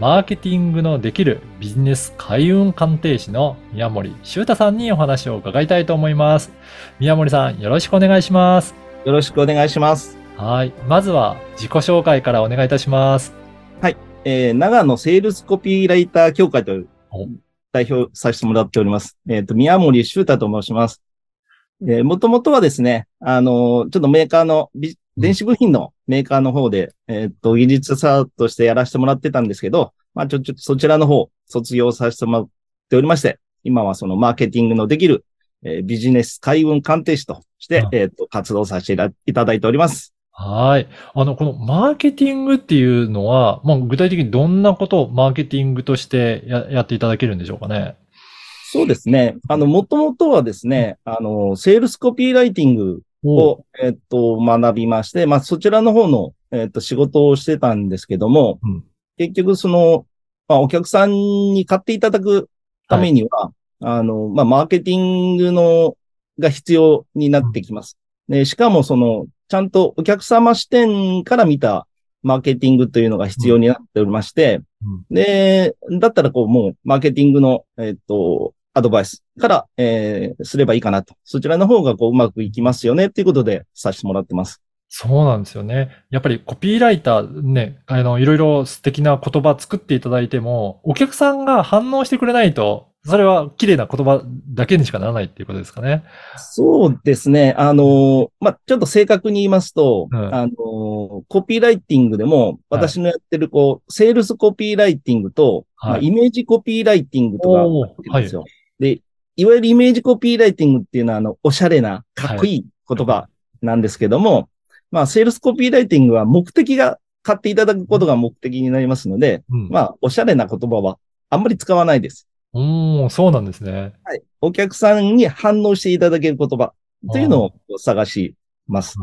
マーケティングのできるビジネス開運鑑定士の宮森修太さんにお話を伺いたいと思います。宮森さん、よろしくお願いします。よろしくお願いします。はい。まずは自己紹介からお願いいたします。えー長野セールスコピーライター協会というお代表させてもらっております。えっ、と、宮森修太と申します。えー、もともとはですね、あのーちょっとメーカーの、ビ電子部品のメーカーの方で、えっ、と、技術者としてやらせてもらってたんですけど、まあ、ちょ、ちょっとそちらの方、卒業させてもらっておりまして、今はそのマーケティングのできる、えービジネス開運鑑定士として、うんえっ、と、活動させていたいただいております。はい。あの、このマーケティングっていうのは、まあ、具体的にどんなことをマーケティングとしてややっていただけるんでしょうかね？そうですね。あの、もともとはですね、あの、セールスコピーライティングを、えっと、学びまして、まあ、そちらの方の、えっと、仕事をしてたんですけども、うん。結局、その、まあ、お客さんに買っていただくためには、あの、まあ、マーケティングの、が必要になってきます。で、しかも、その、ちゃんとお客様視点から見たマーケティングというのが必要になっておりまして、うん。で、だったらこう、もう、マーケティングの、えっと、アドバイスから、えー、すればいいかなと。そちらの方がこう、うまくいきますよね、っていうことで、させてもらってます。そうなんですよね。やっぱりコピーライターね、あの、いろいろ素敵な言葉作っていただいても、お客さんが反応してくれないと、それは綺麗な言葉だけにしかならないっていうことですかね。そうですね。あのーまあ、ちょっと正確に言いますと、うんあのーコピーライティングでも、私のやってる、こう、セールスコピーライティングと、はいまあイメージコピーライティングとかあるんですよ。で、いわゆるイメージコピーライティングっていうのは、あの、おしゃれな、かっこいい言葉なんですけども、まあ、セールスコピーライティングは目的が買っていただくことが目的になりますので、うん。まあ、おしゃれな言葉はあんまり使わないです。おーそうなんですね。はい。お客さんに反応していただける言葉というのを探します。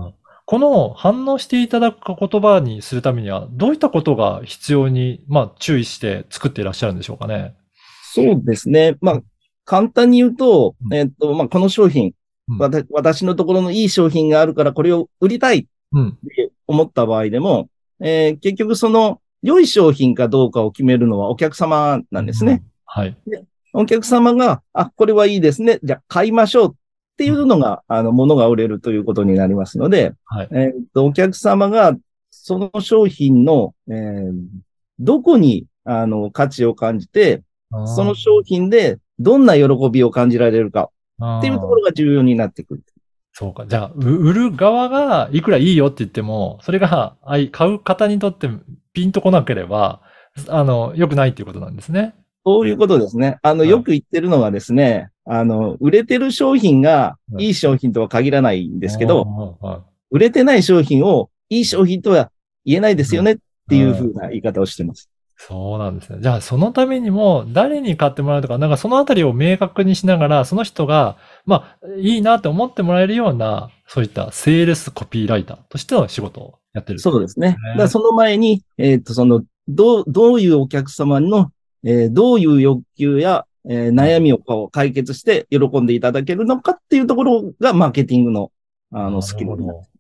この反応していただく言葉にするためには、どういったことが必要に、まあ、注意して作っていらっしゃるんでしょうかね。そうですね。まあ、簡単に言うとう、んえっと、まあ、この商品、私のところのいい商品があるからこれを売りたいうん。って思った場合でも、えー結局その良い商品かどうかを決めるのはお客様なんですね。はい。お客様が、あ、これはいいですね。じゃあ買いましょうっていうのが、あの、物が売れるということになりますので、はい。えーっと、お客様がその商品の、えーどこに、あの、価値を感じて、その商品でどんな喜びを感じられるかっていうところが重要になってくる。そうか。じゃあ、う売る側がいくらいいよって言っても、それが、買う方にとってピンとこなければ、あの、良くないっていうことなんですね。そういうことですね。あの、はいよく言ってるのがですね、あの、売れてる商品がはいいい商品とは限らないんですけど、売れてない商品をいい商品とは言えないですよねっていうふうな言い方をしてます。そうなんですね。じゃあ、そのためにも、誰に買ってもらうとか、なんかそのあたりを明確にしながら、その人が、まあ、いいなって思ってもらえるような、そういったセールスコピーライターとしての仕事をやってる。そうですね。だからその前に、えっ、と、その、どう、どういうお客様の、えーどういう欲求や、えー悩みを解決して喜んでいただけるのかっていうところがマーケティングの、あの、スキルになるなるほど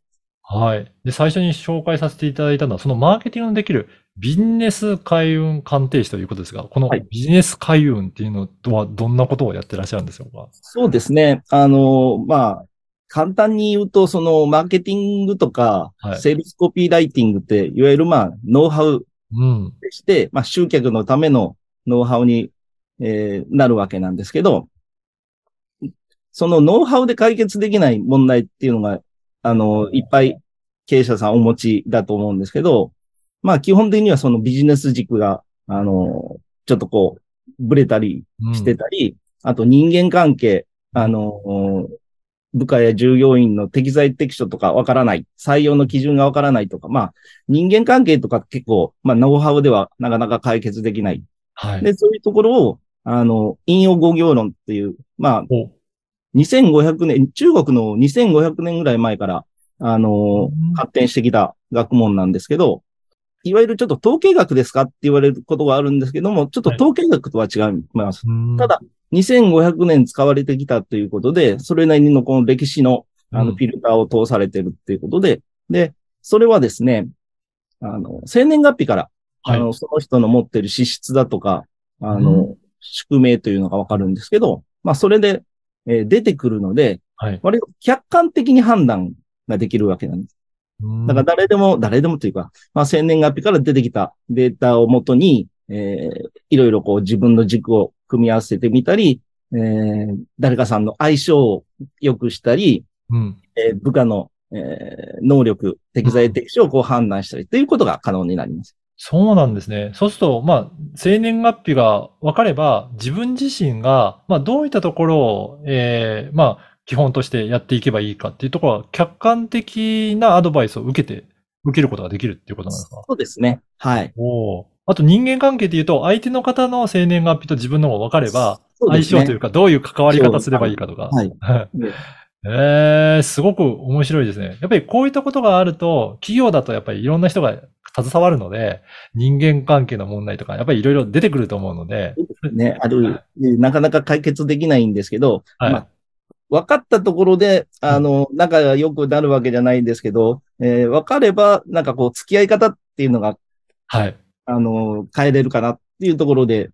はい。で、最初に紹介させていただいたのは、そのマーケティングのできるビジネス開運鑑定士ということですが、このはいビジネス開運っていうのはどんなことをやってらっしゃるんでしょうか？そうですね。あの、まあ、簡単に言うと、その、マーケティングとか、はいセールスコピーライティングって、いわゆるまあ、ノウハウうん。でして、まあ、集客のためのノウハウに、えーなるわけなんですけど、そのノウハウで解決できない問題っていうのが、あの、いっぱい経営者さんお持ちだと思うんですけど、まあ、基本的にはそのビジネス軸が、あの、ちょっとこう、ブレたりうん。してたり、あと人間関係、あの、部下や従業員の適材適所とかわからない、採用の基準がわからないとか、まあ、人間関係とか結構、まあ、ノウハウではなかなか解決できない。はい。で、そういうところを、あの、引用語行論っていう、まあ、お。2500年、中国の2500年ぐらい前から、あのうん。発展してきた学問なんですけど、いわゆるちょっと統計学ですかって言われることがあるんですけども、ちょっと統計学とは違います。うんただ、2500年使われてきたということで、それなりのこの歴史のあうんのフィルターを通されてるっていうことで、で、それはですね、あの、生年月日から、はいあの、その人の持ってる資質だとか、あうの、宿命というのがわかるんですけど、まあ、それで、えー出てくるので、はい。割と客観的に判断ができるわけなんです。うんだから誰でも、誰でもというか、まあ、生年月日から出てきたデータをもとに、えーいろいろこう自分の軸を組み合わせてみたり、えー誰かさんの相性を良くしたり、うん。えー部下の、えー能力、適材適所をこう判断したりということが可能になります。そうなんですね。そうすると、まあ、生年月日が分かれば、自分自身が、まあ、どういったところを、えーまあ、基本としてやっていけばいいかっていうところは、客観的なアドバイスを受けて、受けることができるっていうことなんですかそうですね。はい。おお。あと人間関係で言うと、相手の方の生年月日と自分のが分かれば、相性というか、どういう関わり方すればいいかとか。はい。ええすごく面白いですね。やっぱりこういったことがあると、企業だとやっぱりいろんな人が携わるので、人間関係の問題とか、やっぱりいろいろ出てくると思うので、ね、ある、なかなか解決できないんですけど、はいまあ、分かったところで、あの、仲が良くなるわけじゃないんですけど、えー分かれば、なんかこう、付き合い方っていうのが、はい。あの、変えれるかなっていうところで、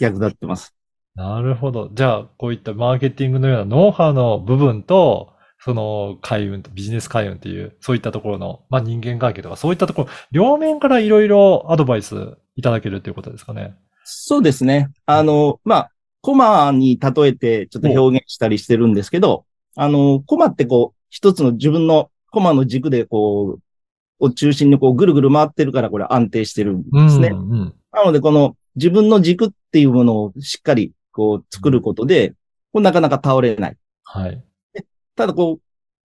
役立ってます。なるほど。じゃあ、こういったマーケティングのようなノウハウの部分と、その開運とビジネス開運っていう、そういったところの、まあ人間関係とか、そういったところ、両面からいろいろアドバイスいただけるということですかね。そうですね。あの、まあ、コマに例えてちょっと表現したりしてるんですけど、あの、コマってこう、一つの自分のコマの軸でこう、を中心にこうぐるぐる回ってるからこれ安定してるんですね。うん、うん。なのでこの自分の軸っていうものをしっかりこう作ることで、こうなかなか倒れない。はい。ただこう、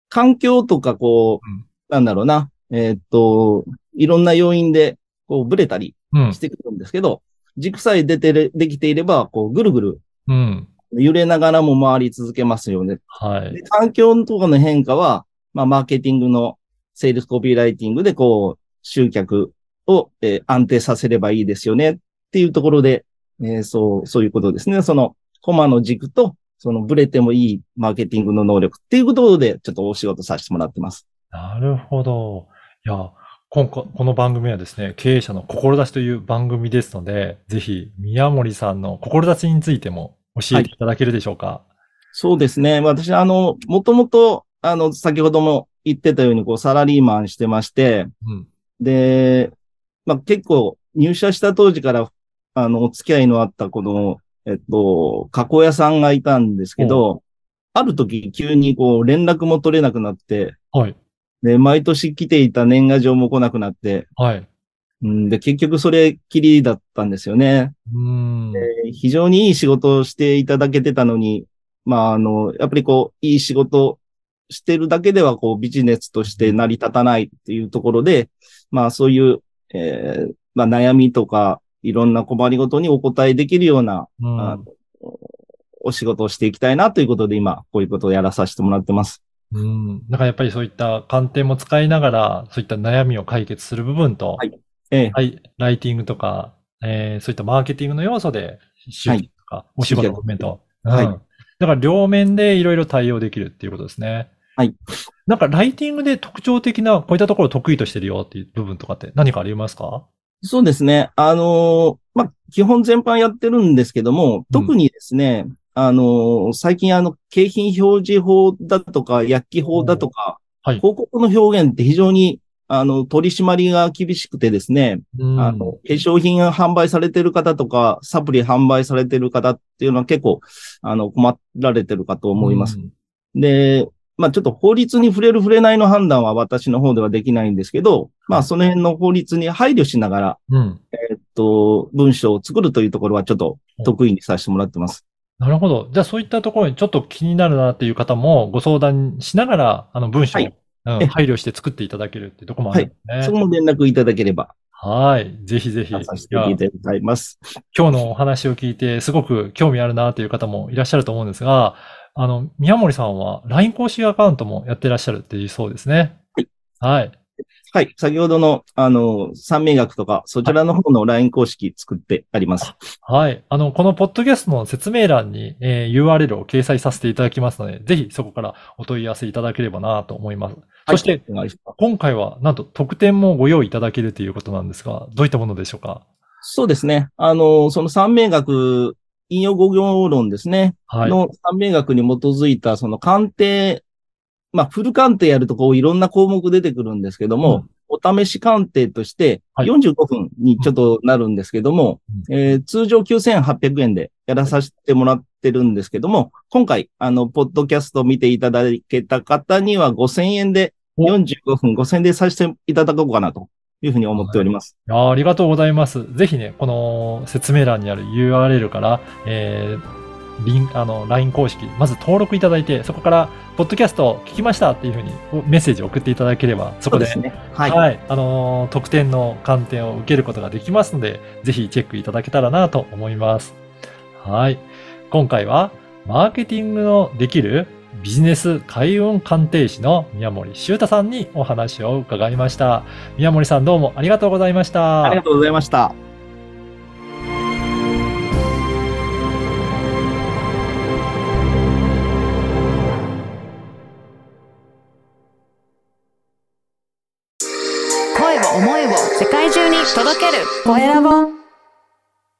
環境とかこう、うんなんだろうな、えーっと、いろんな要因でこうブレたりうんし、てくるんですけど、軸さえ出てれ、できていれば、こうぐるぐるうん。揺れながらも回り続けますよね。はいで。環境とかの変化は、まあ、マーケティングのセールスコピーライティングで、こう、集客を、えー安定させればいいですよねっていうところで、えーそう、そういうことですね。その、コマの軸と、そのブレてもいいマーケティングの能力っていうことで、ちょっとお仕事させてもらってます。なるほど。いや、今回、この番組はですね、経営者の志という番組ですので、ぜひ、宮森さんの志についても教えていただけるでしょうか？そうですね。私、あの、もともと、あの、先ほども言ってたように、こう、サラリーマンしてまして、うん。で、まあ、結構入社した当時から、あの、お付き合いのあったこの、えっと、加工屋さんがいたんですけど、ある時急にこう連絡も取れなくなって、はい。で、毎年来ていた年賀状も来なくなって、はい。うん、で、結局それきりだったんですよね。うーん。で非常にいい仕事をしていただけてたのに、まあ、あの、やっぱりこう、いい仕事してるだけでは、こう、ビジネスとして成り立たないっていうところで、まあ、そういう、えーまあ、悩みとか、いろんな困りごとにお答えできるような、うん。お仕事をしていきたいなということで、今、こういうことをやらさせてもらってます。うん。だからやっぱりそういった観点も使いながら、そういった悩みを解決する部分と、はい。ええ。はい、ライティングとか、えーそういったマーケティングの要素で、集客とか、お仕事の面と。はいうんだから両面でいろいろ対応できるっていうことですね。はい。なんかライティングで特徴的な、こういったところを得意としてるよっていう部分とかって何かありますか？そうですね。あのーまあ、基本全般やってるんですけども、特にですね、あのー最近あの、景品表示法だとか、薬機法だとか、はい。広告の表現って非常に、あの、取り締まりが厳しくてですね、うんあの、化粧品が販売されてる方とか、サプリ販売されてる方っていうのは結構、あの、困られてるかと思います。うんで、まあちょっと法律に触れる触れないの判断は私の方ではできないんですけど、まあその辺の法律に配慮しながら、うん。えっと、文章を作るというところはちょっと得意にさせてもらってます。なるほど。じゃあそういったところにちょっと気になるなっていう方もご相談しながら、あの文章を、はいうんえ配慮して作っていただけるってところもあるんですね。そこも連絡いただければ、はい。ぜひぜひ。いさせてやいただきます。今日のお話を聞いてすごく興味あるなという方もいらっしゃると思うんですが、あの、宮森さんは LINE 公式アカウントもやってらっしゃるっていうそうですね。はい。はい。はい。先ほどの、あの、三名学とか、そちらの方の LINE 公式作ってあります。はい。あの、このポッドキャストの説明欄に、えー URL を掲載させていただきますので、ぜひそこからお問い合わせいただければなと思います。そして、お願いします今回はなんと特典もご用意いただけるということなんですが、どういったものでしょうか？そうですね。あの、その三名学、引用語行論ですね。はい。の三名学に基づいた、その鑑定、まあ、フル鑑定やるとこういろんな項目出てくるんですけども、お試し鑑定としてはい45分にちょっとなるんですけども、えー通常9800円でやらさせてもらってるんですけども、今回、あの、ポッドキャストを見ていただけた方には5000円で、お45分5000円でさせていただこうかなというふうに思っております。いやーありがとうございます。ぜひね、この説明欄にある URL から、えーリンあの、LINE 公式、まず登録いただいて、そこから、ポッドキャスト聞きましたっていうふうにメッセージを送っていただければ、そこで、ですね。はい。はい、あのー特典の観点を受けることができますので、ぜひチェックいただけたらなと思います。はい。今回は、マーケティングのできるビジネス開運鑑定士の宮森修太さんにお話を伺いました。宮森さんどうもありがとうございました。ありがとうございました。